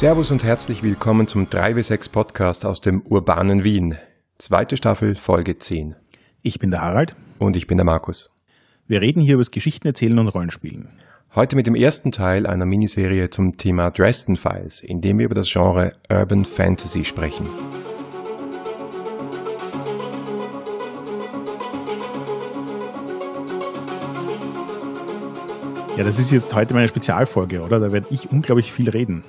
Servus und herzlich willkommen zum 3W6 Podcast aus dem urbanen Wien. Zweite Staffel, Folge 10. Ich bin der Harald. Und ich bin der Markus. Wir reden hier über das Geschichten erzählen und Rollenspielen. Heute mit dem ersten Teil einer Miniserie zum Thema Dresden Files, in dem wir über das Genre Urban Fantasy sprechen. Ja, das ist jetzt heute meine Spezialfolge, oder? Da werde ich unglaublich viel reden.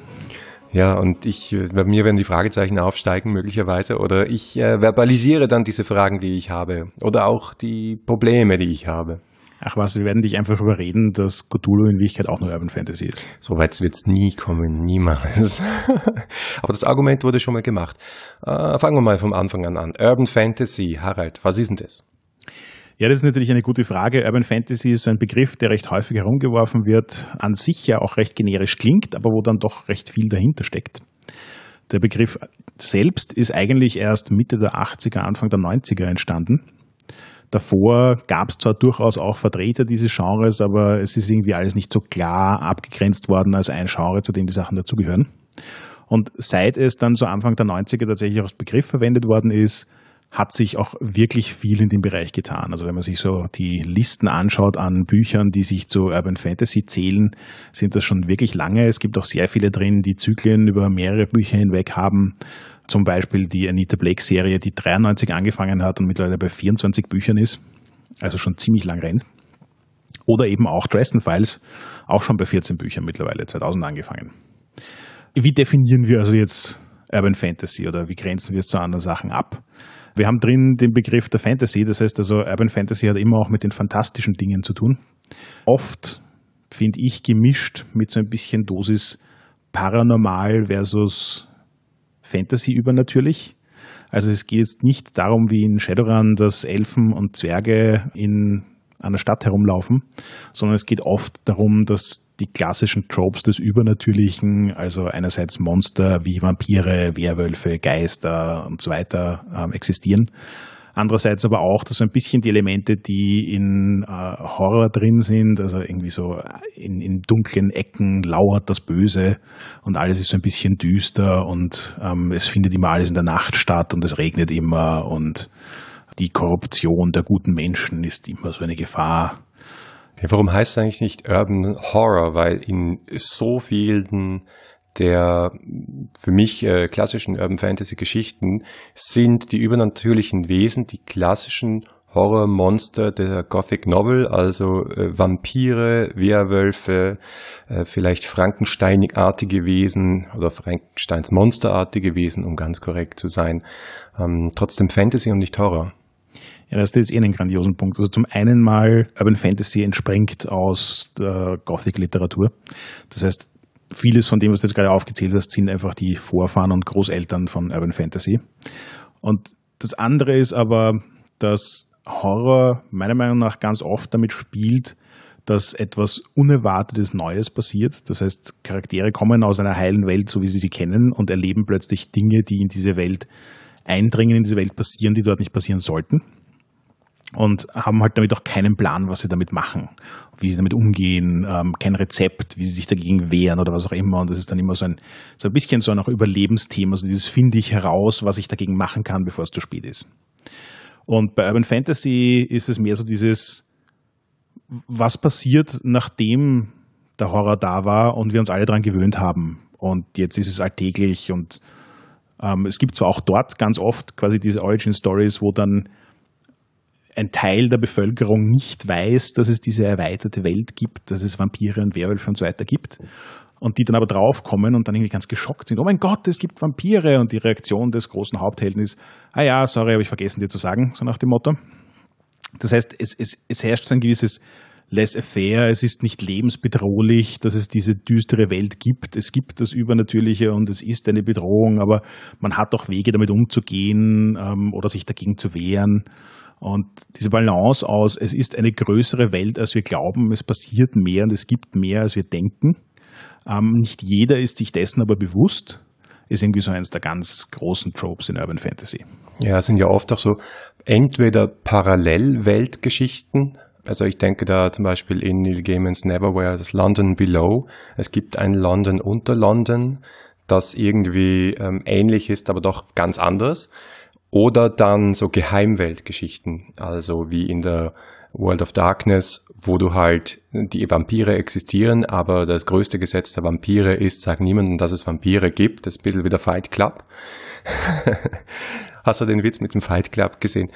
Ja, und ich, bei mir werden die Fragezeichen aufsteigen möglicherweise oder ich äh, verbalisiere dann diese Fragen, die ich habe oder auch die Probleme, die ich habe. Ach was, wir werden dich einfach überreden, dass Cthulhu in Wirklichkeit auch nur Urban Fantasy ist. So weit wird es nie kommen, niemals. Aber das Argument wurde schon mal gemacht. Äh, fangen wir mal vom Anfang an an. Urban Fantasy, Harald, was ist denn das? Ja, das ist natürlich eine gute Frage. Urban Fantasy ist so ein Begriff, der recht häufig herumgeworfen wird, an sich ja auch recht generisch klingt, aber wo dann doch recht viel dahinter steckt. Der Begriff selbst ist eigentlich erst Mitte der 80er, Anfang der 90er entstanden. Davor gab es zwar durchaus auch Vertreter dieses Genres, aber es ist irgendwie alles nicht so klar abgegrenzt worden als ein Genre, zu dem die Sachen dazugehören. Und seit es dann so Anfang der 90er tatsächlich als Begriff verwendet worden ist, hat sich auch wirklich viel in dem Bereich getan. Also wenn man sich so die Listen anschaut an Büchern, die sich zu Urban Fantasy zählen, sind das schon wirklich lange. Es gibt auch sehr viele drin, die Zyklen über mehrere Bücher hinweg haben. Zum Beispiel die Anita Blake Serie, die 93 angefangen hat und mittlerweile bei 24 Büchern ist. Also schon ziemlich lang rennt. Oder eben auch Dresden Files, auch schon bei 14 Büchern mittlerweile, 2000 angefangen. Wie definieren wir also jetzt Urban Fantasy oder wie grenzen wir es zu anderen Sachen ab? Wir haben drin den Begriff der Fantasy, das heißt also Urban Fantasy hat immer auch mit den fantastischen Dingen zu tun. Oft finde ich gemischt mit so ein bisschen Dosis Paranormal versus Fantasy übernatürlich. Also es geht jetzt nicht darum, wie in Shadowrun, dass Elfen und Zwerge in einer Stadt herumlaufen, sondern es geht oft darum, dass die klassischen Tropes des Übernatürlichen, also einerseits Monster wie Vampire, Werwölfe, Geister und so weiter ähm, existieren. Andererseits aber auch, dass so ein bisschen die Elemente, die in äh, Horror drin sind, also irgendwie so in, in dunklen Ecken lauert das Böse und alles ist so ein bisschen düster und ähm, es findet immer alles in der Nacht statt und es regnet immer und die Korruption der guten Menschen ist immer so eine Gefahr. Ja, warum heißt es eigentlich nicht Urban Horror? Weil in so vielen der für mich äh, klassischen Urban Fantasy Geschichten sind die übernatürlichen Wesen die klassischen Horrormonster der Gothic Novel, also äh, Vampire, Werwölfe, äh, vielleicht Frankensteinartige Wesen oder Frankensteins Monsterartige Wesen, um ganz korrekt zu sein. Ähm, trotzdem Fantasy und nicht Horror. Ja, das ist eh einen grandiosen Punkt. Also zum einen mal Urban Fantasy entspringt aus der Gothic-Literatur. Das heißt, vieles von dem, was du jetzt gerade aufgezählt hast, sind einfach die Vorfahren und Großeltern von Urban Fantasy. Und das andere ist aber, dass Horror meiner Meinung nach ganz oft damit spielt, dass etwas Unerwartetes Neues passiert. Das heißt, Charaktere kommen aus einer heilen Welt, so wie sie sie kennen, und erleben plötzlich Dinge, die in diese Welt eindringen, in diese Welt passieren, die dort nicht passieren sollten und haben halt damit auch keinen Plan, was sie damit machen, wie sie damit umgehen, ähm, kein Rezept, wie sie sich dagegen wehren oder was auch immer. Und das ist dann immer so ein, so ein bisschen so ein auch Überlebensthema. Also dieses finde ich heraus, was ich dagegen machen kann, bevor es zu spät ist. Und bei Urban Fantasy ist es mehr so dieses, was passiert, nachdem der Horror da war und wir uns alle daran gewöhnt haben. Und jetzt ist es alltäglich und ähm, es gibt zwar auch dort ganz oft quasi diese Origin Stories, wo dann ein Teil der Bevölkerung nicht weiß, dass es diese erweiterte Welt gibt, dass es Vampire und Werwölfe und so weiter gibt. Und die dann aber draufkommen und dann irgendwie ganz geschockt sind. Oh mein Gott, es gibt Vampire. Und die Reaktion des großen Haupthelden ist, ah ja, sorry, habe ich vergessen dir zu sagen, so nach dem Motto. Das heißt, es, es, es herrscht so ein gewisses laissez-faire, es ist nicht lebensbedrohlich, dass es diese düstere Welt gibt. Es gibt das Übernatürliche und es ist eine Bedrohung, aber man hat auch Wege, damit umzugehen ähm, oder sich dagegen zu wehren. Und diese Balance aus, es ist eine größere Welt, als wir glauben, es passiert mehr und es gibt mehr, als wir denken. Ähm, nicht jeder ist sich dessen aber bewusst, ist irgendwie so eines der ganz großen Tropes in Urban Fantasy. Ja, sind ja oft auch so entweder Parallelweltgeschichten, also ich denke da zum Beispiel in Neil Gaiman's Neverwhere, das London Below. Es gibt ein London unter London. das irgendwie ähm, ähnlich ist, aber doch ganz anders. Oder dann so Geheimweltgeschichten, also wie in der World of Darkness, wo du halt die Vampire existieren, aber das größte Gesetz der Vampire ist, sag niemandem, dass es Vampire gibt. Das ist ein bisschen wie der Fight Club. Hast du den Witz mit dem Fight Club gesehen?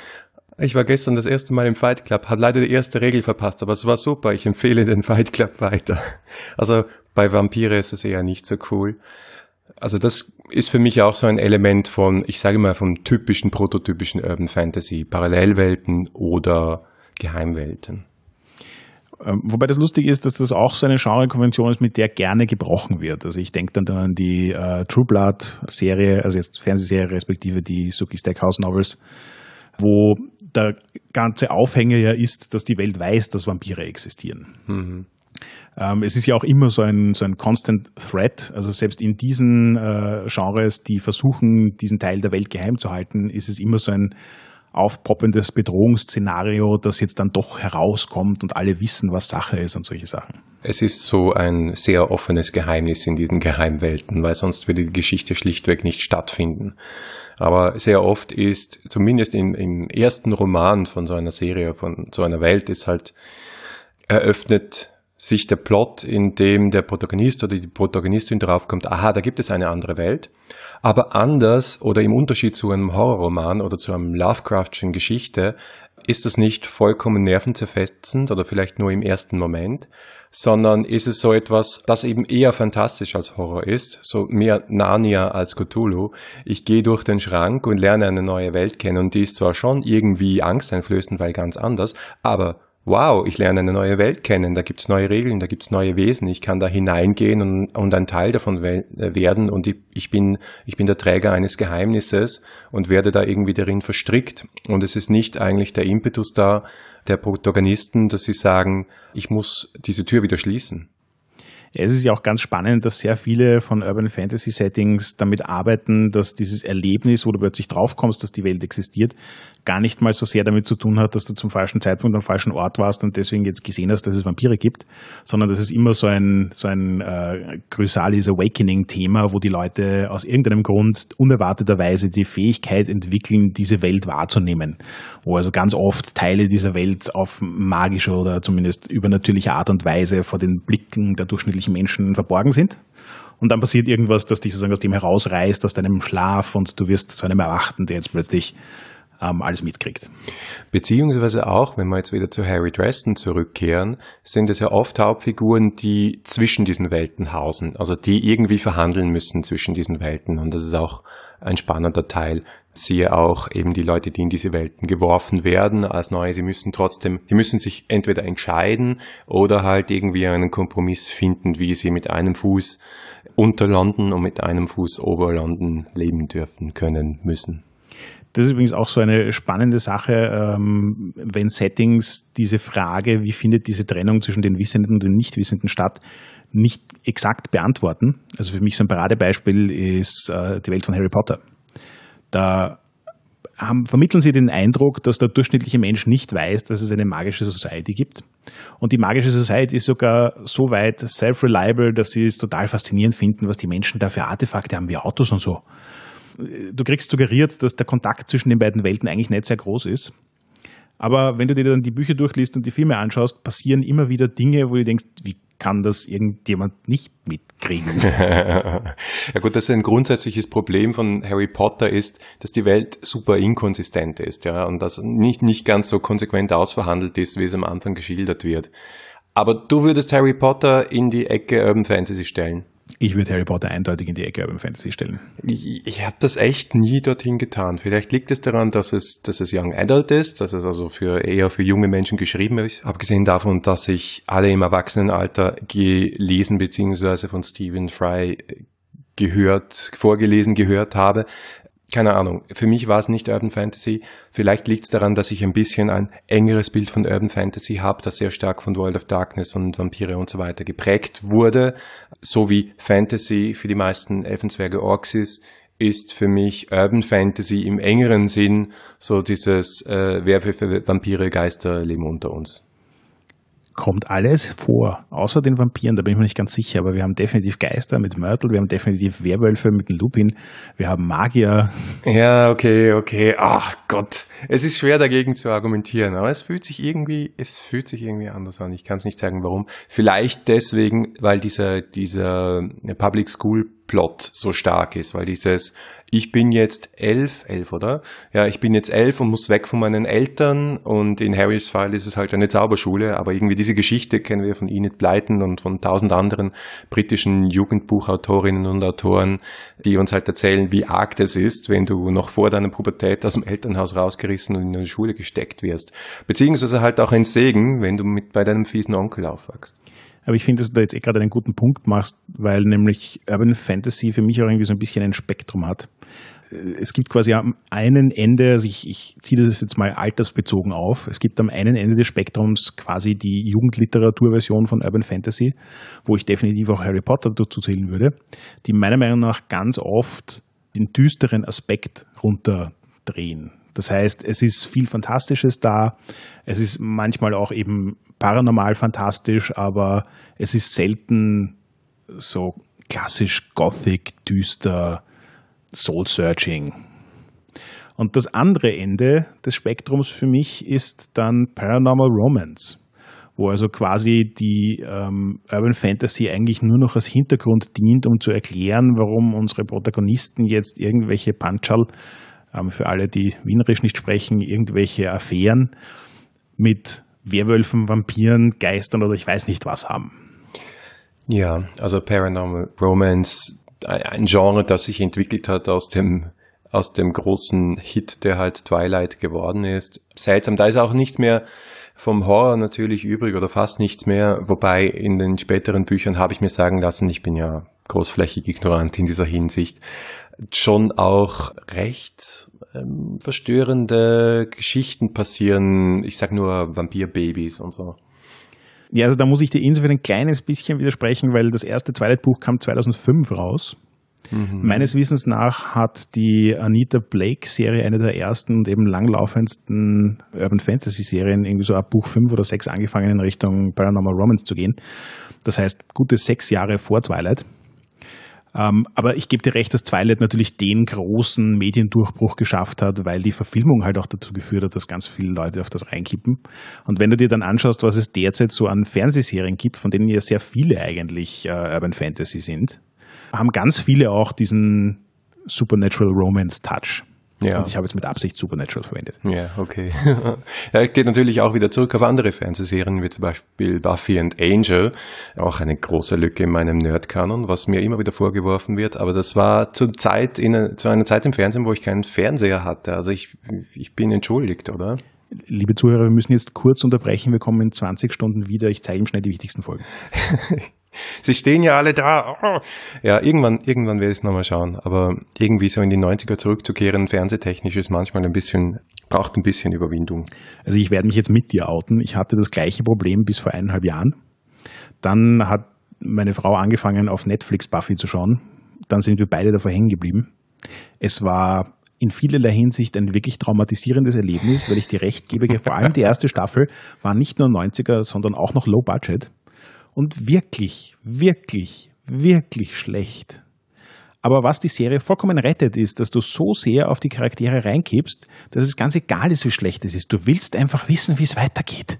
Ich war gestern das erste Mal im Fight Club, hat leider die erste Regel verpasst, aber es war super. Ich empfehle den Fight Club weiter. Also bei Vampire ist es eher nicht so cool. Also das ist für mich auch so ein Element von, ich sage mal, vom typischen, prototypischen Urban Fantasy, Parallelwelten oder Geheimwelten. Ähm, wobei das lustig ist, dass das auch so eine Genrekonvention ist, mit der gerne gebrochen wird. Also ich denke dann, dann an die äh, True Blood Serie, also jetzt Fernsehserie respektive die Suki Stackhouse Novels, wo der ganze Aufhänger ja ist, dass die Welt weiß, dass Vampire existieren. Mhm. Ähm, es ist ja auch immer so ein, so ein Constant Threat. Also selbst in diesen äh, Genres, die versuchen, diesen Teil der Welt geheim zu halten, ist es immer so ein aufpoppendes Bedrohungsszenario, das jetzt dann doch herauskommt und alle wissen, was Sache ist und solche Sachen. Es ist so ein sehr offenes Geheimnis in diesen Geheimwelten, weil sonst würde die Geschichte schlichtweg nicht stattfinden. Aber sehr oft ist, zumindest im, im ersten Roman von so einer Serie, von so einer Welt, ist halt eröffnet sich der Plot, in dem der Protagonist oder die Protagonistin draufkommt, aha, da gibt es eine andere Welt. Aber anders oder im Unterschied zu einem Horrorroman oder zu einem Lovecraftschen Geschichte ist das nicht vollkommen nervenzerfetzend oder vielleicht nur im ersten Moment, sondern ist es so etwas, das eben eher fantastisch als Horror ist, so mehr Narnia als Cthulhu. Ich gehe durch den Schrank und lerne eine neue Welt kennen und die ist zwar schon irgendwie angsteinflößend, weil ganz anders, aber wow, ich lerne eine neue Welt kennen, da gibt's neue Regeln, da gibt's neue Wesen, ich kann da hineingehen und, und ein Teil davon äh, werden und ich, ich, bin, ich bin der Träger eines Geheimnisses und werde da irgendwie darin verstrickt. Und es ist nicht eigentlich der Impetus da der Protagonisten, dass sie sagen, ich muss diese Tür wieder schließen. Es ist ja auch ganz spannend, dass sehr viele von Urban Fantasy Settings damit arbeiten, dass dieses Erlebnis, wo du plötzlich draufkommst, dass die Welt existiert, gar nicht mal so sehr damit zu tun hat, dass du zum falschen Zeitpunkt am falschen Ort warst und deswegen jetzt gesehen hast, dass es Vampire gibt, sondern dass es immer so ein, so ein äh, Chrysalis Awakening-Thema, wo die Leute aus irgendeinem Grund unerwarteterweise die Fähigkeit entwickeln, diese Welt wahrzunehmen. Wo also ganz oft Teile dieser Welt auf magische oder zumindest übernatürliche Art und Weise vor den Blicken der durchschnittlichen Menschen verborgen sind und dann passiert irgendwas, das dich sozusagen aus dem herausreißt, aus deinem Schlaf und du wirst zu einem Erwachten, der jetzt plötzlich ähm, alles mitkriegt. Beziehungsweise auch, wenn wir jetzt wieder zu Harry Dresden zurückkehren, sind es ja oft Hauptfiguren, die zwischen diesen Welten hausen, also die irgendwie verhandeln müssen zwischen diesen Welten. Und das ist auch ein spannender Teil. Siehe auch eben die Leute, die in diese Welten geworfen werden als neue, sie müssen trotzdem, die müssen sich entweder entscheiden oder halt irgendwie einen Kompromiss finden, wie sie mit einem Fuß unter London und mit einem Fuß ober London leben dürfen können müssen. Das ist übrigens auch so eine spannende Sache, ähm, wenn Settings diese Frage, wie findet diese Trennung zwischen den Wissenden und den Nichtwissenden statt, nicht exakt beantworten. Also für mich so ein Paradebeispiel ist äh, die Welt von Harry Potter. Da haben, vermitteln sie den Eindruck, dass der durchschnittliche Mensch nicht weiß, dass es eine magische Society gibt. Und die magische Society ist sogar so weit self-reliable, dass sie es total faszinierend finden, was die Menschen da für Artefakte haben, wie Autos und so du kriegst suggeriert, dass der Kontakt zwischen den beiden Welten eigentlich nicht sehr groß ist. Aber wenn du dir dann die Bücher durchliest und die Filme anschaust, passieren immer wieder Dinge, wo du denkst, wie kann das irgendjemand nicht mitkriegen? ja gut, das ist ein grundsätzliches Problem von Harry Potter ist, dass die Welt super inkonsistent ist, ja, und das nicht, nicht ganz so konsequent ausverhandelt ist, wie es am Anfang geschildert wird. Aber du würdest Harry Potter in die Ecke Urban Fantasy stellen. Ich würde Harry Potter eindeutig in die Ecke Urban Fantasy stellen. Ich, ich habe das echt nie dorthin getan. Vielleicht liegt es daran, dass es, dass es Young Adult ist, dass es also für eher für junge Menschen geschrieben ist. Abgesehen davon, dass ich alle im Erwachsenenalter gelesen bzw. von Stephen Fry gehört, vorgelesen gehört habe, keine Ahnung, für mich war es nicht Urban Fantasy. Vielleicht liegt es daran, dass ich ein bisschen ein engeres Bild von Urban Fantasy habe, das sehr stark von World of Darkness und Vampire und so weiter geprägt wurde. So wie Fantasy für die meisten Elfenzwerge Orks ist, ist für mich Urban Fantasy im engeren Sinn so dieses äh, Werwölfe, Vampire, Geister leben unter uns. Kommt alles vor, außer den Vampiren, da bin ich mir nicht ganz sicher, aber wir haben definitiv Geister mit Myrtle, wir haben definitiv Werwölfe mit Lupin, wir haben Magier. Ja, okay, okay. Ach Gott, es ist schwer dagegen zu argumentieren, aber es fühlt sich irgendwie, es fühlt sich irgendwie anders an. Ich kann es nicht sagen, warum. Vielleicht deswegen, weil dieser, dieser Public School Plot so stark ist, weil dieses ich bin jetzt elf, elf, oder? Ja, ich bin jetzt elf und muss weg von meinen Eltern und in Harrys Fall ist es halt eine Zauberschule, aber irgendwie diese Geschichte kennen wir von Enid Blyton und von tausend anderen britischen Jugendbuchautorinnen und Autoren, die uns halt erzählen, wie arg das ist, wenn du noch vor deiner Pubertät aus dem Elternhaus rausgerissen und in eine Schule gesteckt wirst. Beziehungsweise halt auch ein Segen, wenn du mit bei deinem fiesen Onkel aufwachst. Aber ich finde, dass du da jetzt eh gerade einen guten Punkt machst, weil nämlich Urban Fantasy für mich auch irgendwie so ein bisschen ein Spektrum hat. Es gibt quasi am einen Ende, also ich, ich ziehe das jetzt mal altersbezogen auf, es gibt am einen Ende des Spektrums quasi die Jugendliteraturversion von Urban Fantasy, wo ich definitiv auch Harry Potter dazu zählen würde, die meiner Meinung nach ganz oft den düsteren Aspekt runterdrehen. Das heißt, es ist viel Fantastisches da. Es ist manchmal auch eben paranormal fantastisch, aber es ist selten so klassisch Gothic, düster, Soul-Searching. Und das andere Ende des Spektrums für mich ist dann Paranormal Romance, wo also quasi die ähm, Urban Fantasy eigentlich nur noch als Hintergrund dient, um zu erklären, warum unsere Protagonisten jetzt irgendwelche Punchal, ähm, für alle, die Wienerisch nicht sprechen, irgendwelche Affären mit Werwölfen, Vampiren, Geistern oder ich weiß nicht was haben. Ja, also Paranormal Romance, ein Genre, das sich entwickelt hat aus dem aus dem großen Hit, der halt Twilight geworden ist. Seltsam, da ist auch nichts mehr vom Horror natürlich übrig oder fast nichts mehr, wobei in den späteren Büchern habe ich mir sagen lassen, ich bin ja großflächig ignorant in dieser Hinsicht, schon auch recht ähm, verstörende Geschichten passieren. Ich sag nur Vampirbabys und so. Ja, also da muss ich dir insofern ein kleines bisschen widersprechen, weil das erste Twilight-Buch kam 2005 raus. Mhm. Meines Wissens nach hat die Anita Blake-Serie eine der ersten und eben langlaufendsten Urban Fantasy-Serien irgendwie so ab Buch 5 oder 6 angefangen in Richtung Paranormal Romance zu gehen. Das heißt, gute sechs Jahre vor Twilight. Ähm, aber ich gebe dir recht, dass Twilight natürlich den großen Mediendurchbruch geschafft hat, weil die Verfilmung halt auch dazu geführt hat, dass ganz viele Leute auf das reinkippen. Und wenn du dir dann anschaust, was es derzeit so an Fernsehserien gibt, von denen ja sehr viele eigentlich äh, Urban Fantasy sind, haben ganz viele auch diesen Supernatural Romance Touch. Ja. Und ich habe jetzt mit Absicht Supernatural verwendet. Ja, okay. ja, geht natürlich auch wieder zurück auf andere Fernsehserien, wie zum Beispiel Buffy and Angel. Auch eine große Lücke in meinem Nerd-Kanon, was mir immer wieder vorgeworfen wird. Aber das war zur Zeit, in, zu einer Zeit im Fernsehen, wo ich keinen Fernseher hatte. Also ich, ich bin entschuldigt, oder? Liebe Zuhörer, wir müssen jetzt kurz unterbrechen. Wir kommen in 20 Stunden wieder. Ich zeige ihm schnell die wichtigsten Folgen. Sie stehen ja alle da. Oh. Ja, irgendwann, irgendwann werde ich es nochmal schauen. Aber irgendwie so in die 90er zurückzukehren, fernsehtechnisch ist manchmal ein bisschen, braucht ein bisschen Überwindung. Also ich werde mich jetzt mit dir outen. Ich hatte das gleiche Problem bis vor eineinhalb Jahren. Dann hat meine Frau angefangen, auf Netflix Buffy zu schauen. Dann sind wir beide davor hängen geblieben. Es war in vielerlei Hinsicht ein wirklich traumatisierendes Erlebnis, weil ich dir recht gebe, vor allem die erste Staffel war nicht nur 90er, sondern auch noch Low Budget und wirklich, wirklich, wirklich schlecht. Aber was die Serie vollkommen rettet, ist, dass du so sehr auf die Charaktere reinkippst, dass es ganz egal ist, wie schlecht es ist. Du willst einfach wissen, wie es weitergeht.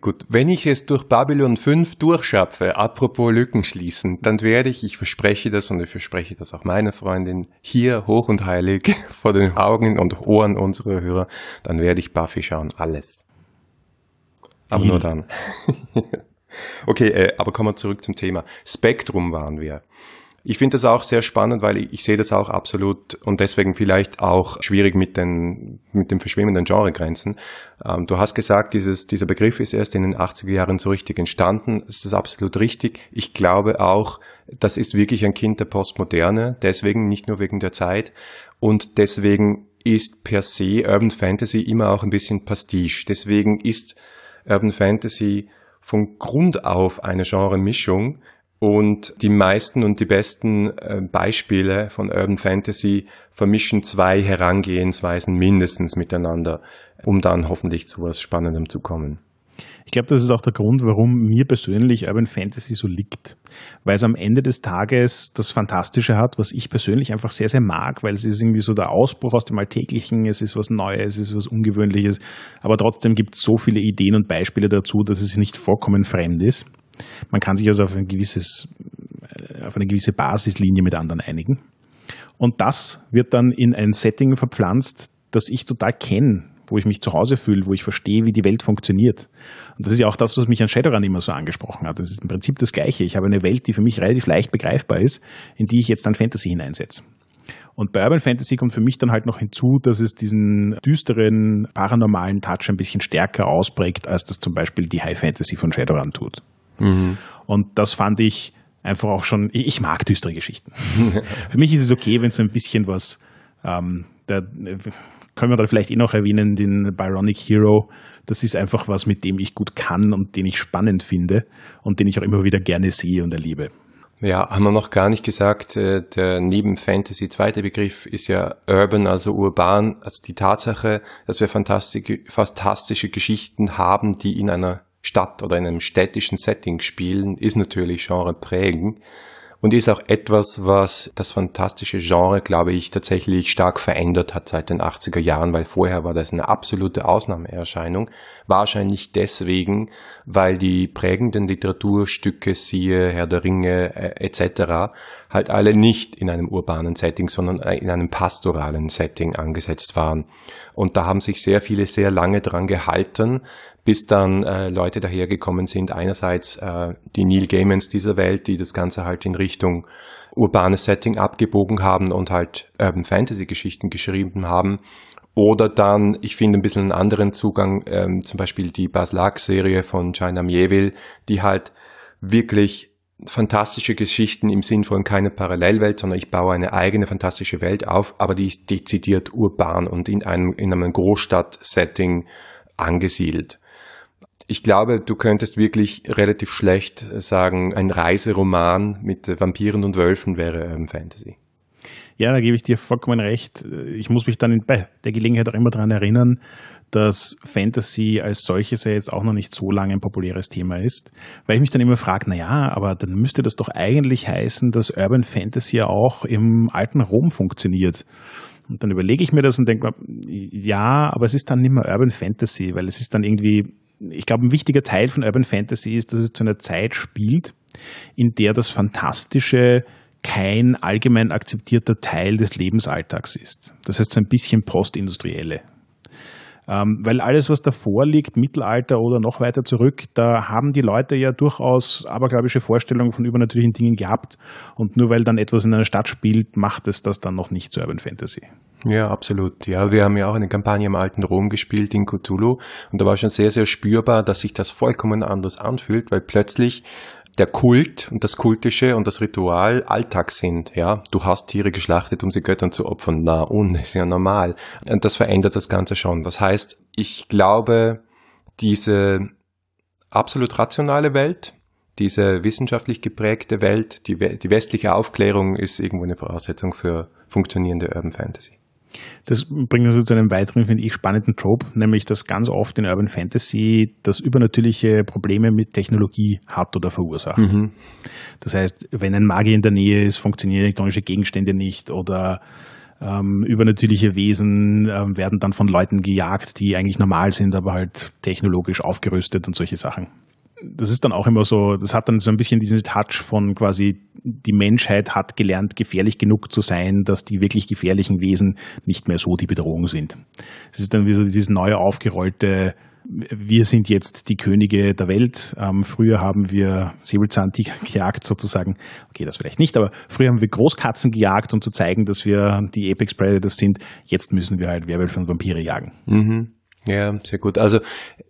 Gut, wenn ich es durch Babylon 5 durchschaffe, apropos Lücken schließen, dann werde ich, ich verspreche das und ich verspreche das auch meiner Freundin, hier hoch und heilig vor den Augen und Ohren unserer Hörer, dann werde ich Buffy schauen, alles. Aber Die. nur dann. Okay, äh, aber kommen wir zurück zum Thema. Spektrum waren wir. Ich finde das auch sehr spannend, weil ich, ich, sehe das auch absolut und deswegen vielleicht auch schwierig mit den, mit den verschwimmenden Genregrenzen. Ähm, du hast gesagt, dieses, dieser Begriff ist erst in den 80er Jahren so richtig entstanden. Das ist absolut richtig. Ich glaube auch, das ist wirklich ein Kind der Postmoderne, deswegen nicht nur wegen der Zeit und deswegen ist per se Urban Fantasy immer auch ein bisschen Pastiche. Deswegen ist Urban Fantasy von Grund auf eine Genre-Mischung und die meisten und die besten äh, Beispiele von Urban Fantasy vermischen zwei Herangehensweisen mindestens miteinander, um dann hoffentlich zu was Spannendem zu kommen. Ich glaube, das ist auch der Grund, warum mir persönlich Urban Fantasy so liegt. Weil es am Ende des Tages das Fantastische hat, was ich persönlich einfach sehr, sehr mag, weil es ist irgendwie so der Ausbruch aus dem Alltäglichen, es ist was Neues, es ist was Ungewöhnliches, aber trotzdem gibt es so viele Ideen und Beispiele dazu, dass es nicht vollkommen fremd ist. Man kann sich also auf ein gewisses, auf eine gewisse Basislinie mit anderen einigen. Und das wird dann in ein Setting verpflanzt, das ich total kenne, wo ich mich zu Hause fühle, wo ich verstehe, wie die Welt funktioniert. Und das ist ja auch das, was mich an Shadowrun immer so angesprochen hat. Das ist im Prinzip das Gleiche. Ich habe eine Welt, die für mich relativ leicht begreifbar ist, in die ich jetzt dann Fantasy hineinsetze. Und bei Urban Fantasy kommt für mich dann halt noch hinzu, dass es diesen düsteren, paranormalen Touch ein bisschen stärker ausprägt, als das zum Beispiel die High Fantasy von Shadowrun tut. Mhm. Und das fand ich einfach auch schon, ich, ich mag düstere Geschichten. für mich ist es okay, wenn so ein bisschen was, ähm, der, können wir da vielleicht eh noch erwähnen, den Byronic Hero. Das ist einfach was, mit dem ich gut kann und den ich spannend finde und den ich auch immer wieder gerne sehe und erlebe. Ja, haben wir noch gar nicht gesagt, äh, der neben Fantasy zweite Begriff ist ja Urban, also urban. Also die Tatsache, dass wir fantastische, fantastische Geschichten haben, die in einer Stadt oder in einem städtischen Setting spielen, ist natürlich genreprägend und ist auch etwas, was das fantastische Genre, glaube ich, tatsächlich stark verändert hat seit den 80er Jahren, weil vorher war das eine absolute Ausnahmeerscheinung. Wahrscheinlich deswegen, weil die prägenden Literaturstücke, siehe Herr der Ringe äh, etc., halt alle nicht in einem urbanen Setting, sondern in einem pastoralen Setting angesetzt waren. Und da haben sich sehr viele sehr lange dran gehalten, bis dann äh, Leute dahergekommen sind. Einerseits äh, die Neil Gaimans dieser Welt, die das Ganze halt in Richtung urbanes Setting abgebogen haben und halt Urban Fantasy Geschichten geschrieben haben. Oder dann, ich finde ein bisschen einen anderen Zugang, ähm, zum Beispiel die Baslag-Serie von China Mieville, die halt wirklich fantastische Geschichten im Sinn von keine Parallelwelt, sondern ich baue eine eigene fantastische Welt auf, aber die ist dezidiert urban und in einem, in einem Großstadt-Setting angesiedelt. Ich glaube, du könntest wirklich relativ schlecht sagen, ein Reiseroman mit Vampiren und Wölfen wäre Urban Fantasy. Ja, da gebe ich dir vollkommen recht. Ich muss mich dann bei der Gelegenheit auch immer daran erinnern, dass Fantasy als solches ja jetzt auch noch nicht so lange ein populäres Thema ist, weil ich mich dann immer frage, na ja, aber dann müsste das doch eigentlich heißen, dass Urban Fantasy ja auch im alten Rom funktioniert. Und dann überlege ich mir das und denke mir, ja, aber es ist dann nicht mehr Urban Fantasy, weil es ist dann irgendwie ich glaube, ein wichtiger Teil von Urban Fantasy ist, dass es zu einer Zeit spielt, in der das Fantastische kein allgemein akzeptierter Teil des Lebensalltags ist. Das heißt so ein bisschen postindustrielle. Ähm, weil alles, was davor liegt, Mittelalter oder noch weiter zurück, da haben die Leute ja durchaus abergläubische Vorstellungen von übernatürlichen Dingen gehabt. Und nur weil dann etwas in einer Stadt spielt, macht es das dann noch nicht zu Urban Fantasy. Ja, absolut. Ja, wir haben ja auch eine Kampagne im alten Rom gespielt in Cthulhu und da war schon sehr, sehr spürbar, dass sich das vollkommen anders anfühlt, weil plötzlich der Kult und das Kultische und das Ritual Alltag sind. Ja, du hast Tiere geschlachtet, um sie Göttern zu opfern. Na, und ist ja normal. Und das verändert das Ganze schon. Das heißt, ich glaube, diese absolut rationale Welt, diese wissenschaftlich geprägte Welt, die, die westliche Aufklärung ist irgendwo eine Voraussetzung für funktionierende Urban Fantasy. Das bringt uns zu einem weiteren, finde ich, spannenden Trope, nämlich dass ganz oft in Urban Fantasy das übernatürliche Probleme mit Technologie hat oder verursacht. Mhm. Das heißt, wenn ein Magier in der Nähe ist, funktionieren elektronische Gegenstände nicht oder ähm, übernatürliche Wesen ähm, werden dann von Leuten gejagt, die eigentlich normal sind, aber halt technologisch aufgerüstet und solche Sachen das ist dann auch immer so, das hat dann so ein bisschen diesen Touch von quasi, die Menschheit hat gelernt, gefährlich genug zu sein, dass die wirklich gefährlichen Wesen nicht mehr so die Bedrohung sind. Es ist dann wie so dieses neue aufgerollte, wir sind jetzt die Könige der Welt. Ähm, früher haben wir Säbelzahntiger gejagt sozusagen. Okay, das vielleicht nicht, aber früher haben wir Großkatzen gejagt, um zu zeigen, dass wir die Apex Predators sind. Jetzt müssen wir halt Werwölfe und Vampire jagen. Mhm. Ja, sehr gut. Also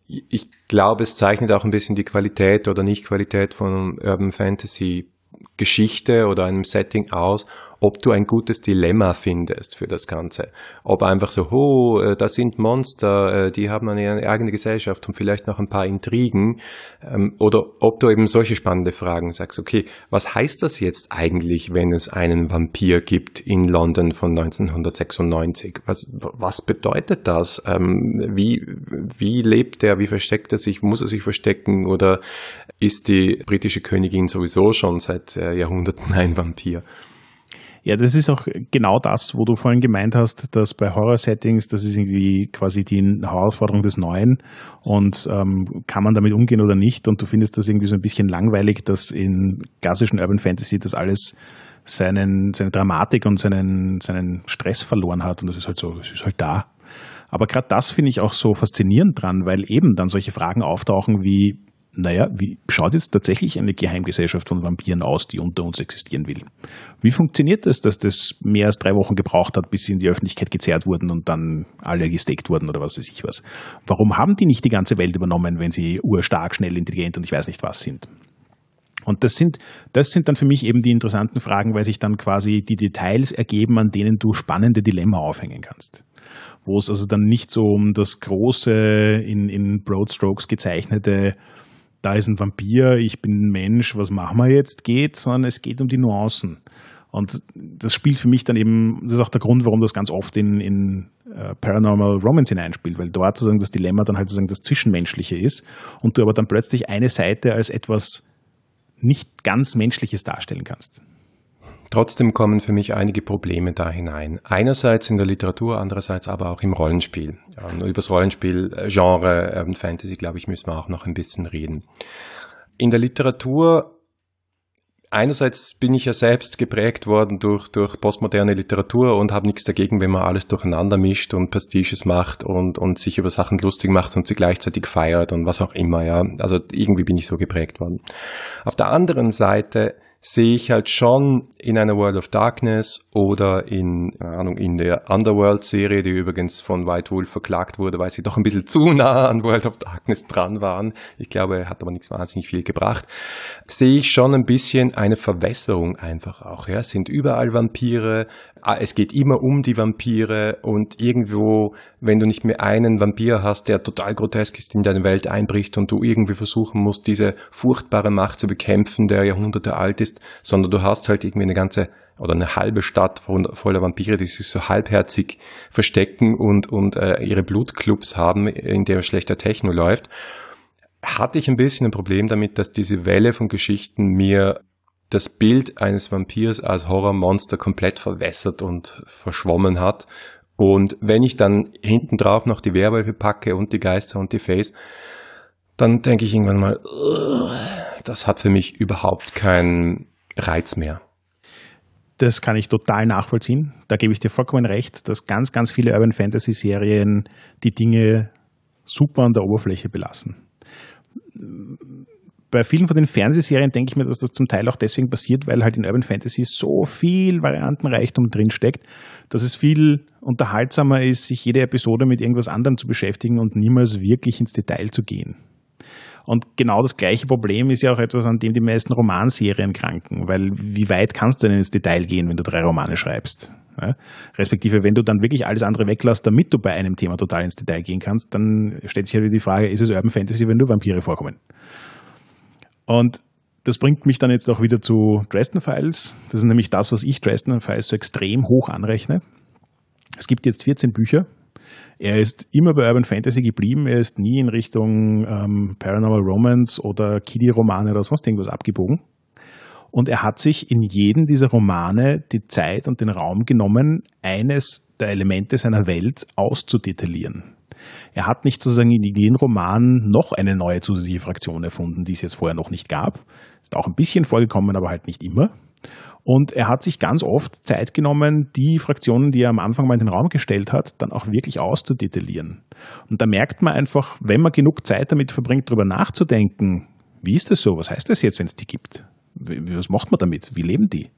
ich glaube, es zeichnet auch ein bisschen die Qualität oder Nicht-Qualität von Urban Fantasy Geschichte oder einem Setting aus, ob du ein gutes Dilemma findest für das Ganze. Ob einfach so, oh, äh, das sind Monster, äh, die haben eine eigene Gesellschaft und vielleicht noch ein paar Intrigen. Ähm, oder ob du eben solche spannende Fragen sagst, okay, was heißt das jetzt eigentlich, wenn es einen Vampir gibt in London von 1996? Was, was bedeutet das? Ähm, wie, wie lebt er? Wie versteckt er sich? Muss er sich verstecken? Oder ist die britische Königin sowieso schon seit äh, Jahrhunderten ein Vampir? Ja, das ist auch genau das, wo du vorhin gemeint hast, dass bei Horror-Settings, das ist irgendwie quasi die Herausforderung des Neuen und ähm, kann man damit umgehen oder nicht und du findest das irgendwie so ein bisschen langweilig, dass in klassischen Urban Fantasy das alles seinen, seine Dramatik und seinen, seinen Stress verloren hat und das ist halt so, es ist halt da. Aber gerade das finde ich auch so faszinierend dran, weil eben dann solche Fragen auftauchen wie, naja, wie schaut jetzt tatsächlich eine Geheimgesellschaft von Vampiren aus, die unter uns existieren will? Wie funktioniert es, dass das mehr als drei Wochen gebraucht hat, bis sie in die Öffentlichkeit gezerrt wurden und dann alle gesteckt wurden oder was weiß ich was? Warum haben die nicht die ganze Welt übernommen, wenn sie urstark, schnell, intelligent und ich weiß nicht was sind? Und das sind, das sind dann für mich eben die interessanten Fragen, weil sich dann quasi die Details ergeben, an denen du spannende Dilemma aufhängen kannst. Wo es also dann nicht so um das große, in, in Broad Strokes gezeichnete da ist ein Vampir, ich bin ein Mensch, was machen wir jetzt geht, sondern es geht um die Nuancen. Und das spielt für mich dann eben, das ist auch der Grund, warum das ganz oft in, in uh, Paranormal Romance hineinspielt, weil dort sozusagen das Dilemma dann halt sozusagen das Zwischenmenschliche ist und du aber dann plötzlich eine Seite als etwas nicht ganz Menschliches darstellen kannst. Trotzdem kommen für mich einige Probleme da hinein. Einerseits in der Literatur, andererseits aber auch im Rollenspiel. Ja, über das Rollenspiel-Genre Urban Fantasy, glaube ich, müssen wir auch noch ein bisschen reden. In der Literatur einerseits bin ich ja selbst geprägt worden durch, durch postmoderne Literatur und habe nichts dagegen, wenn man alles durcheinander mischt und Pastiches macht und, und sich über Sachen lustig macht und sie gleichzeitig feiert und was auch immer, ja. Also irgendwie bin ich so geprägt worden. Auf der anderen Seite sehe ich halt schon in einer World of Darkness oder in, keine Ahnung, in der Underworld-Serie, die übrigens von White Wolf verklagt wurde, weil sie doch ein bisschen zu nah an World of Darkness dran waren. Ich glaube, hat aber nichts wahnsinnig viel gebracht. Sehe ich schon ein bisschen eine Verwässerung einfach auch. Ja, es sind überall Vampire, es geht immer um die Vampire und irgendwo, wenn du nicht mehr einen Vampir hast, der total grotesk ist, in deine Welt einbricht und du irgendwie versuchen musst, diese furchtbare Macht zu bekämpfen, der Jahrhunderte alt ist, sondern du hast halt irgendwie eine ganze oder eine halbe Stadt voller Vampire, die sich so halbherzig verstecken und, und äh, ihre Blutclubs haben, in der schlechter Techno läuft, hatte ich ein bisschen ein Problem damit, dass diese Welle von Geschichten mir das Bild eines Vampirs als Horrormonster komplett verwässert und verschwommen hat. Und wenn ich dann hinten drauf noch die Werwölfe packe und die Geister und die Face, dann denke ich irgendwann mal, das hat für mich überhaupt keinen Reiz mehr. Das kann ich total nachvollziehen. Da gebe ich dir vollkommen recht, dass ganz, ganz viele Urban Fantasy Serien die Dinge super an der Oberfläche belassen bei vielen von den Fernsehserien denke ich mir, dass das zum Teil auch deswegen passiert, weil halt in Urban Fantasy so viel Variantenreichtum drinsteckt, dass es viel unterhaltsamer ist, sich jede Episode mit irgendwas anderem zu beschäftigen und niemals wirklich ins Detail zu gehen. Und genau das gleiche Problem ist ja auch etwas, an dem die meisten Romanserien kranken, weil wie weit kannst du denn ins Detail gehen, wenn du drei Romane schreibst? Ja? Respektive, wenn du dann wirklich alles andere weglässt, damit du bei einem Thema total ins Detail gehen kannst, dann stellt sich ja wieder die Frage, ist es Urban Fantasy, wenn nur Vampire vorkommen? Und das bringt mich dann jetzt auch wieder zu Dresden Files. Das ist nämlich das, was ich Dresden Files so extrem hoch anrechne. Es gibt jetzt 14 Bücher. Er ist immer bei Urban Fantasy geblieben. Er ist nie in Richtung ähm, Paranormal Romance oder Kiddie-Romane oder sonst irgendwas abgebogen. Und er hat sich in jedem dieser Romane die Zeit und den Raum genommen, eines der Elemente seiner Welt auszudetaillieren. Er hat nicht sozusagen in jedem Roman noch eine neue zusätzliche Fraktion erfunden, die es jetzt vorher noch nicht gab. Ist auch ein bisschen vorgekommen, aber halt nicht immer. Und er hat sich ganz oft Zeit genommen, die Fraktionen, die er am Anfang mal in den Raum gestellt hat, dann auch wirklich auszudetaillieren. Und da merkt man einfach, wenn man genug Zeit damit verbringt, darüber nachzudenken, wie ist das so? Was heißt das jetzt, wenn es die gibt? Was macht man damit? Wie leben die?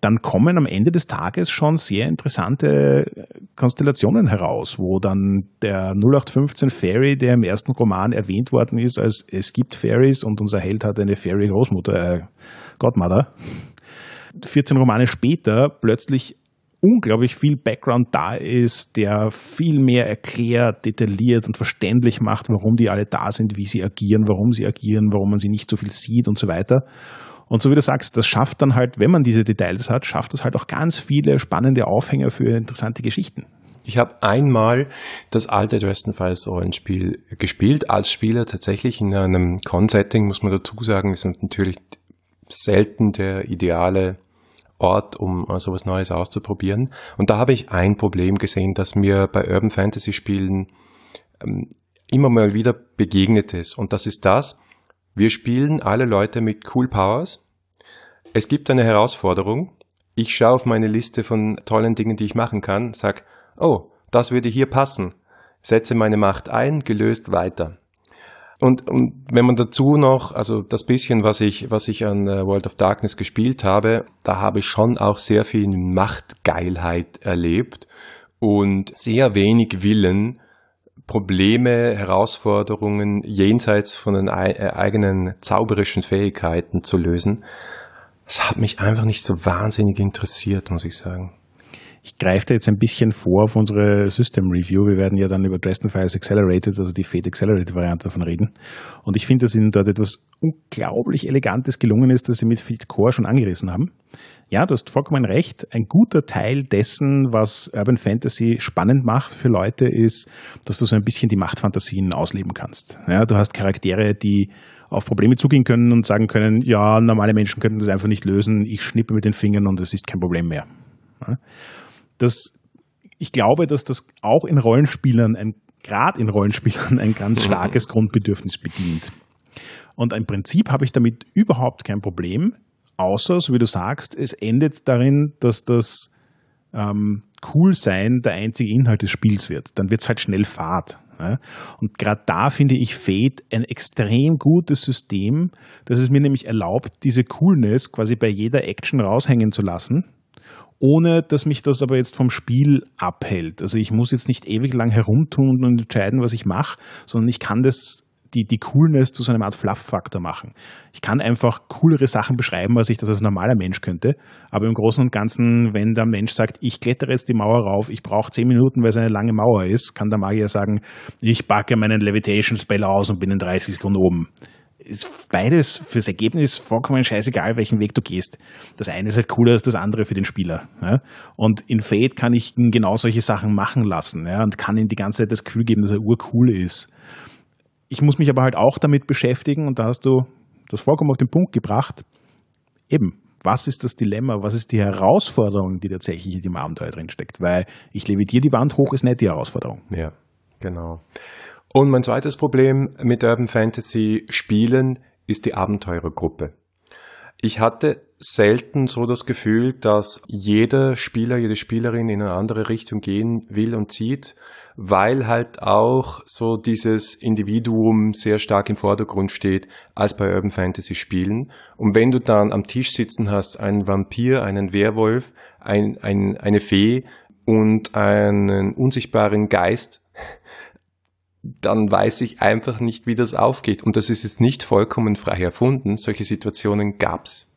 dann kommen am Ende des Tages schon sehr interessante Konstellationen heraus, wo dann der 0815 Fairy, der im ersten Roman erwähnt worden ist, als es gibt Fairies und unser Held hat eine Fairy Großmutter, äh, Godmother, 14 Romane später plötzlich unglaublich viel Background da ist, der viel mehr erklärt, detailliert und verständlich macht, warum die alle da sind, wie sie agieren, warum sie agieren, warum man sie nicht so viel sieht und so weiter. Und so wie du sagst, das schafft dann halt, wenn man diese Details hat, schafft es halt auch ganz viele spannende Aufhänger für interessante Geschichten. Ich habe einmal das alte Dresden Files Rollenspiel gespielt, als Spieler tatsächlich in einem Con-Setting, muss man dazu sagen, ist natürlich selten der ideale Ort, um äh, sowas Neues auszuprobieren. Und da habe ich ein Problem gesehen, das mir bei Urban Fantasy Spielen ähm, immer mal wieder begegnet ist. Und das ist das, wir spielen alle Leute mit Cool Powers. Es gibt eine Herausforderung. Ich schaue auf meine Liste von tollen Dingen, die ich machen kann, sag, oh, das würde hier passen. Setze meine Macht ein, gelöst weiter. Und, und wenn man dazu noch, also das bisschen, was ich, was ich an äh, World of Darkness gespielt habe, da habe ich schon auch sehr viel Machtgeilheit erlebt und sehr wenig Willen, Probleme, Herausforderungen jenseits von den äh, eigenen zauberischen Fähigkeiten zu lösen. Das hat mich einfach nicht so wahnsinnig interessiert, muss ich sagen. Ich greife da jetzt ein bisschen vor auf unsere System Review. Wir werden ja dann über Dresden Files Accelerated, also die Fate Accelerated Variante davon reden. Und ich finde, dass ihnen dort etwas unglaublich Elegantes gelungen ist, dass sie mit Fate Core schon angerissen haben. Ja, du hast vollkommen recht. Ein guter Teil dessen, was Urban Fantasy spannend macht für Leute, ist, dass du so ein bisschen die Machtfantasien ausleben kannst. Ja, du hast Charaktere, die auf Probleme zugehen können und sagen können, ja, normale Menschen könnten das einfach nicht lösen, ich schnippe mit den Fingern und es ist kein Problem mehr. Ja das, ich glaube, dass das auch in Rollenspielern, gerade in Rollenspielern, ein ganz starkes Grundbedürfnis bedient. Und im Prinzip habe ich damit überhaupt kein Problem, außer, so wie du sagst, es endet darin, dass das ähm, Coolsein der einzige Inhalt des Spiels wird. Dann wird es halt schnell Fahrt. Ja? Und gerade da finde ich Fate ein extrem gutes System, das es mir nämlich erlaubt, diese Coolness quasi bei jeder Action raushängen zu lassen ohne dass mich das aber jetzt vom Spiel abhält. Also ich muss jetzt nicht ewig lang herumtun und entscheiden, was ich mache, sondern ich kann das die, die Coolness zu so einer Art Fluff-Faktor machen. Ich kann einfach coolere Sachen beschreiben, als ich das als normaler Mensch könnte. Aber im Großen und Ganzen, wenn der Mensch sagt, ich klettere jetzt die Mauer rauf, ich brauche zehn Minuten, weil es eine lange Mauer ist, kann der Magier sagen, ich packe meinen Levitation-Spell aus und bin in 30 Sekunden oben ist beides fürs Ergebnis vollkommen scheißegal, welchen Weg du gehst. Das eine ist halt cooler als das andere für den Spieler. Ja? Und in Fate kann ich ihn genau solche Sachen machen lassen ja? und kann ihm die ganze Zeit das Gefühl geben, dass er urcool ist. Ich muss mich aber halt auch damit beschäftigen und da hast du das vollkommen auf den Punkt gebracht. Eben, was ist das Dilemma, was ist die Herausforderung, die tatsächlich in dem Abenteuer drin steckt? Weil ich levitiere die Wand hoch, ist nicht die Herausforderung. Ja, genau. Und mein zweites Problem mit Urban Fantasy Spielen ist die Abenteurergruppe. Ich hatte selten so das Gefühl, dass jeder Spieler, jede Spielerin in eine andere Richtung gehen will und zieht, weil halt auch so dieses Individuum sehr stark im Vordergrund steht als bei Urban Fantasy Spielen. Und wenn du dann am Tisch sitzen hast, einen Vampir, einen Werwolf, ein, ein, eine Fee und einen unsichtbaren Geist, dann weiß ich einfach nicht, wie das aufgeht. Und das ist jetzt nicht vollkommen frei erfunden. Solche Situationen gab's.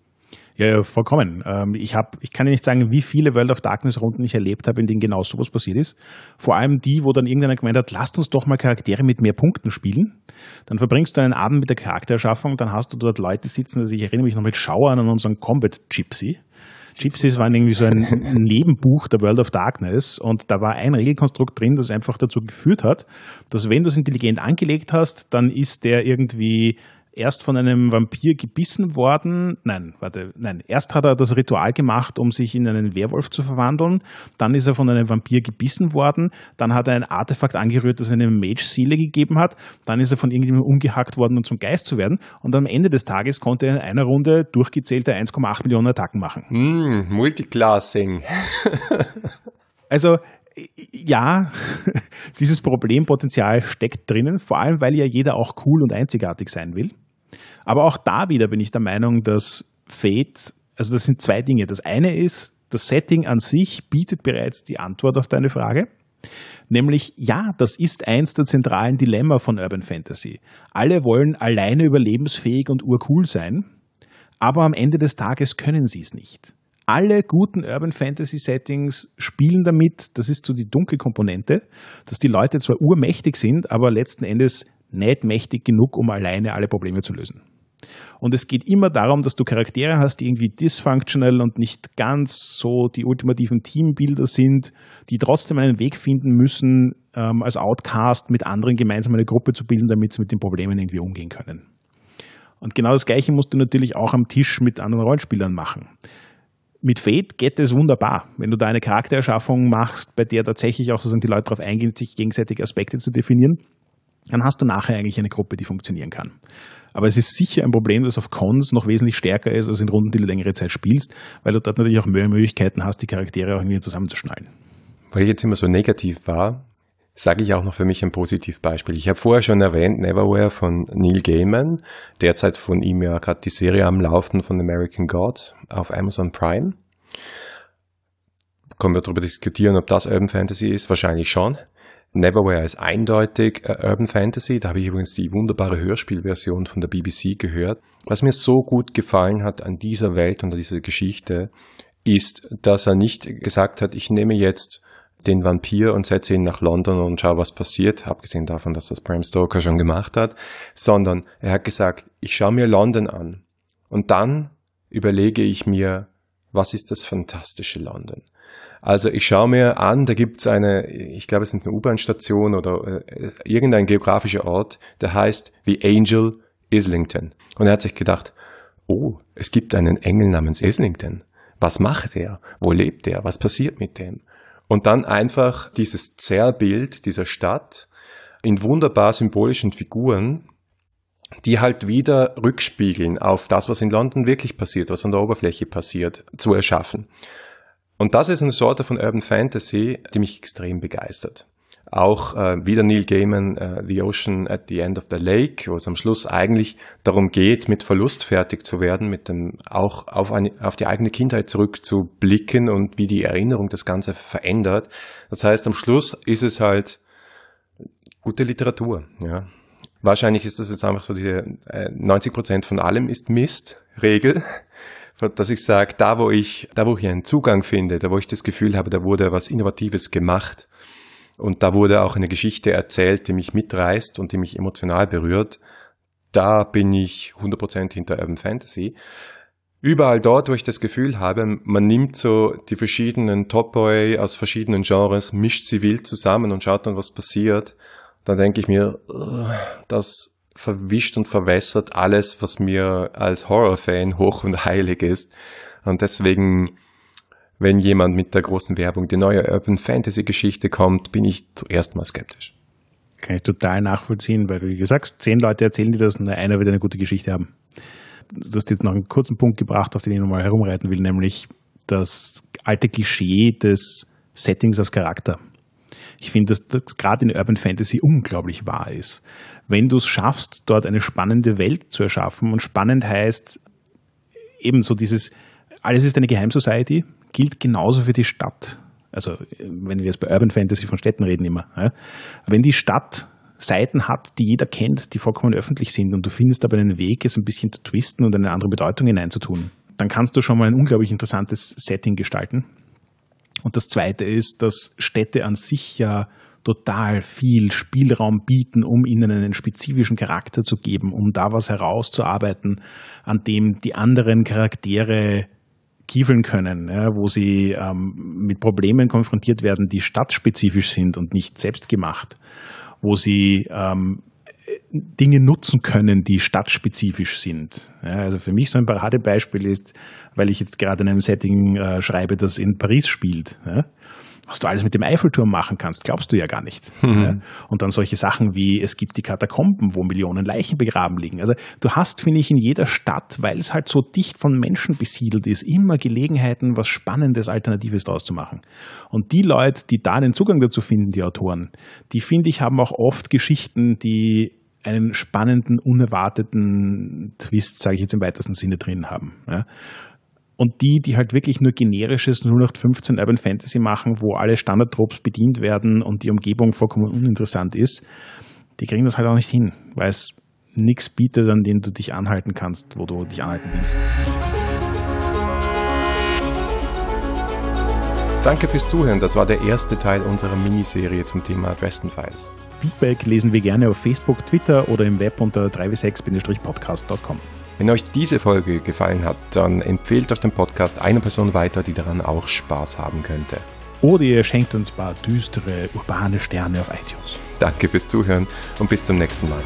Ja, ja, vollkommen. Ähm, ich, hab, ich kann ja nicht sagen, wie viele World of Darkness-Runden ich erlebt habe, in denen genau sowas passiert ist. Vor allem die, wo dann irgendeiner gemeint hat, lasst uns doch mal Charaktere mit mehr Punkten spielen. Dann verbringst du einen Abend mit der Charaktererschaffung, dann hast du dort Leute sitzen, also ich erinnere mich noch mit Schauern an unseren Combat Gypsy. Gypsies waren irgendwie so ein Nebenbuch der World of Darkness und da war ein Regelkonstrukt drin, das einfach dazu geführt hat, dass wenn du es intelligent angelegt hast, dann ist der irgendwie erst von einem Vampir gebissen worden. Nein, warte, nein. Erst hat er das Ritual gemacht, um sich in einen Werwolf zu verwandeln. Dann ist er von einem Vampir gebissen worden. Dann hat er ein Artefakt angerührt, das eine Mage-Seele gegeben hat. Dann ist er von irgendjemandem umgehackt worden, um zum Geist zu werden. Und am Ende des Tages konnte er in einer Runde durchgezählte 1,8 Millionen Attacken machen. Mm, Multiclassing. also, ja, dieses Problempotenzial steckt drinnen, vor allem weil ja jeder auch cool und einzigartig sein will. Aber auch da wieder bin ich der Meinung, dass Fate, also das sind zwei Dinge. Das eine ist, das Setting an sich bietet bereits die Antwort auf deine Frage. Nämlich, ja, das ist eins der zentralen Dilemma von Urban Fantasy. Alle wollen alleine überlebensfähig und urcool sein, aber am Ende des Tages können sie es nicht. alle guten Urban Fantasy Settings spielen damit, das ist so die dunkle Komponente, dass die Leute zwar urmächtig sind, aber letzten Endes nicht mächtig genug, um alleine alle Probleme zu lösen. Und es geht immer darum, dass du Charaktere hast, die irgendwie dysfunctional und nicht ganz so die ultimativen Teambilder sind, die trotzdem einen Weg finden müssen, ähm, als Outcast mit anderen gemeinsam eine Gruppe zu bilden, damit sie mit den Problemen irgendwie umgehen können. Und genau das Gleiche musst du natürlich auch am Tisch mit anderen Rollenspielern machen. Mit Fate geht es wunderbar. Wenn du da eine Charaktererschaffung machst, bei der tatsächlich auch sozusagen die Leute darauf eingehen, sich gegenseitig Aspekte zu definieren, dann hast du nachher eigentlich eine Gruppe, die funktionieren kann. Aber es ist sicher ein Problem, das auf Cons noch wesentlich stärker ist als in Runden, die du längere Zeit spielst, weil du dort natürlich auch mehr Möglichkeiten hast, die Charaktere auch irgendwie zusammenzuschnallen. Weil ich jetzt immer so negativ war, sage ich auch noch für mich ein Positivbeispiel. Ich habe vorher schon erwähnt, Neverwhere von Neil Gaiman, derzeit von ihm ja gerade die Serie am Laufen von American Gods auf Amazon Prime. Können wir darüber diskutieren, ob das Urban Fantasy ist? Wahrscheinlich schon. Neverwhere ist eindeutig äh, Urban Fantasy. Da habe ich übrigens die wunderbare Hörspielversion von der BBC gehört. Was mir so gut gefallen hat an dieser Welt und an dieser Geschichte, ist, dass er nicht gesagt hat, ich nehme jetzt den Vampir und setze ihn nach London und schaue, was passiert, abgesehen davon, dass das Bram Stoker schon gemacht hat, sondern er hat gesagt, ich schaue mir London an und dann überlege ich mir, was ist das fantastische London? Also ich schaue mir an, da gibt's eine, ich glaube es ist eine U-Bahn-Station oder äh, irgendein geografischer Ort, der heißt The Angel Islington. Und er hat sich gedacht, oh, es gibt einen Engel namens Islington. Was macht er? Wo lebt er? Was passiert mit dem? Und dann einfach dieses Zerrbild dieser Stadt in wunderbar symbolischen Figuren, die halt wieder rückspiegeln auf das, was in London wirklich passiert, was an der Oberfläche passiert, zu erschaffen. Und das ist eine Sorte von Urban Fantasy, die mich extrem begeistert. Auch äh, wieder Neil Gaiman, äh, The Ocean at the End of the Lake, wo es am Schluss eigentlich darum geht, mit Verlust fertig zu werden, mit dem auch auf, eine, auf die eigene Kindheit zurückzublicken und wie die Erinnerung das Ganze verändert. Das heißt, am Schluss ist es halt gute Literatur. Ja. Wahrscheinlich ist das jetzt einfach so diese äh, 90 Prozent von allem ist Mist Regel dass ich sage, da wo ich, da wo ich einen Zugang finde, da wo ich das Gefühl habe, da wurde was Innovatives gemacht und da wurde auch eine Geschichte erzählt, die mich mitreißt und die mich emotional berührt, da bin ich 100% hinter Urban Fantasy. Überall dort, wo ich das Gefühl habe, man nimmt so die verschiedenen Top Boy aus verschiedenen Genres, mischt sie wild zusammen und schaut dann, was passiert, dann denke ich mir, das verwischt und verwässert alles, was mir als Horrorfan hoch und heilig ist. Und deswegen, wenn jemand mit der großen Werbung die neue Urban Fantasy Geschichte kommt, bin ich zuerst mal skeptisch. Kann ich total nachvollziehen, weil du wie gesagt, zehn Leute erzählen dir das und einer wird eine gute Geschichte haben. Du hast jetzt noch einen kurzen Punkt gebracht, auf den ich nochmal herumreiten will, nämlich das alte Klischee des Settings als Charakter. Ich finde, dass das gerade in Urban Fantasy unglaublich wahr ist wenn du es schaffst, dort eine spannende Welt zu erschaffen. Und spannend heißt ebenso dieses, alles ist eine Geheimsociety, gilt genauso für die Stadt. Also wenn wir jetzt bei Urban Fantasy von Städten reden immer. Wenn die Stadt Seiten hat, die jeder kennt, die vollkommen öffentlich sind und du findest aber einen Weg, es ein bisschen zu twisten und eine andere Bedeutung hineinzutun, dann kannst du schon mal ein unglaublich interessantes Setting gestalten. Und das Zweite ist, dass Städte an sich ja total viel Spielraum bieten, um ihnen einen spezifischen Charakter zu geben, um da was herauszuarbeiten, an dem die anderen Charaktere kiefeln können, ja, wo sie ähm, mit Problemen konfrontiert werden, die stadtspezifisch sind und nicht selbstgemacht, wo sie ähm, Dinge nutzen können, die stadtspezifisch sind. Ja, also für mich so ein Paradebeispiel ist, weil ich jetzt gerade in einem Setting äh, schreibe, das in Paris spielt. Ja, was du alles mit dem Eiffelturm machen kannst, glaubst du ja gar nicht. Mhm. Ja? Und dann solche Sachen wie, es gibt die Katakomben, wo Millionen Leichen begraben liegen. Also du hast, finde ich, in jeder Stadt, weil es halt so dicht von Menschen besiedelt ist, immer Gelegenheiten, was Spannendes, Alternatives daraus zu machen. Und die Leute, die da den Zugang dazu finden, die Autoren, die, finde ich, haben auch oft Geschichten, die einen spannenden, unerwarteten Twist, sage ich jetzt im weitesten Sinne drin haben. Ja. Und die, die halt wirklich nur generisches 0815 Urban Fantasy machen, wo alle Standardtropes bedient werden und die Umgebung vollkommen uninteressant ist, die kriegen das halt auch nicht hin, weil es nichts bietet, an dem du dich anhalten kannst, wo du dich anhalten willst. Danke fürs Zuhören. Das war der erste Teil unserer Miniserie zum Thema Dresden Files. Feedback lesen wir gerne auf Facebook, Twitter oder im Web unter 3w6-podcast.com. Wenn euch diese Folge gefallen hat, dann empfehlt euch den Podcast einer Person weiter, die daran auch Spaß haben könnte. Oder ihr schenkt uns ein paar düstere, urbane Sterne auf iTunes. Danke fürs Zuhören und bis zum nächsten Mal.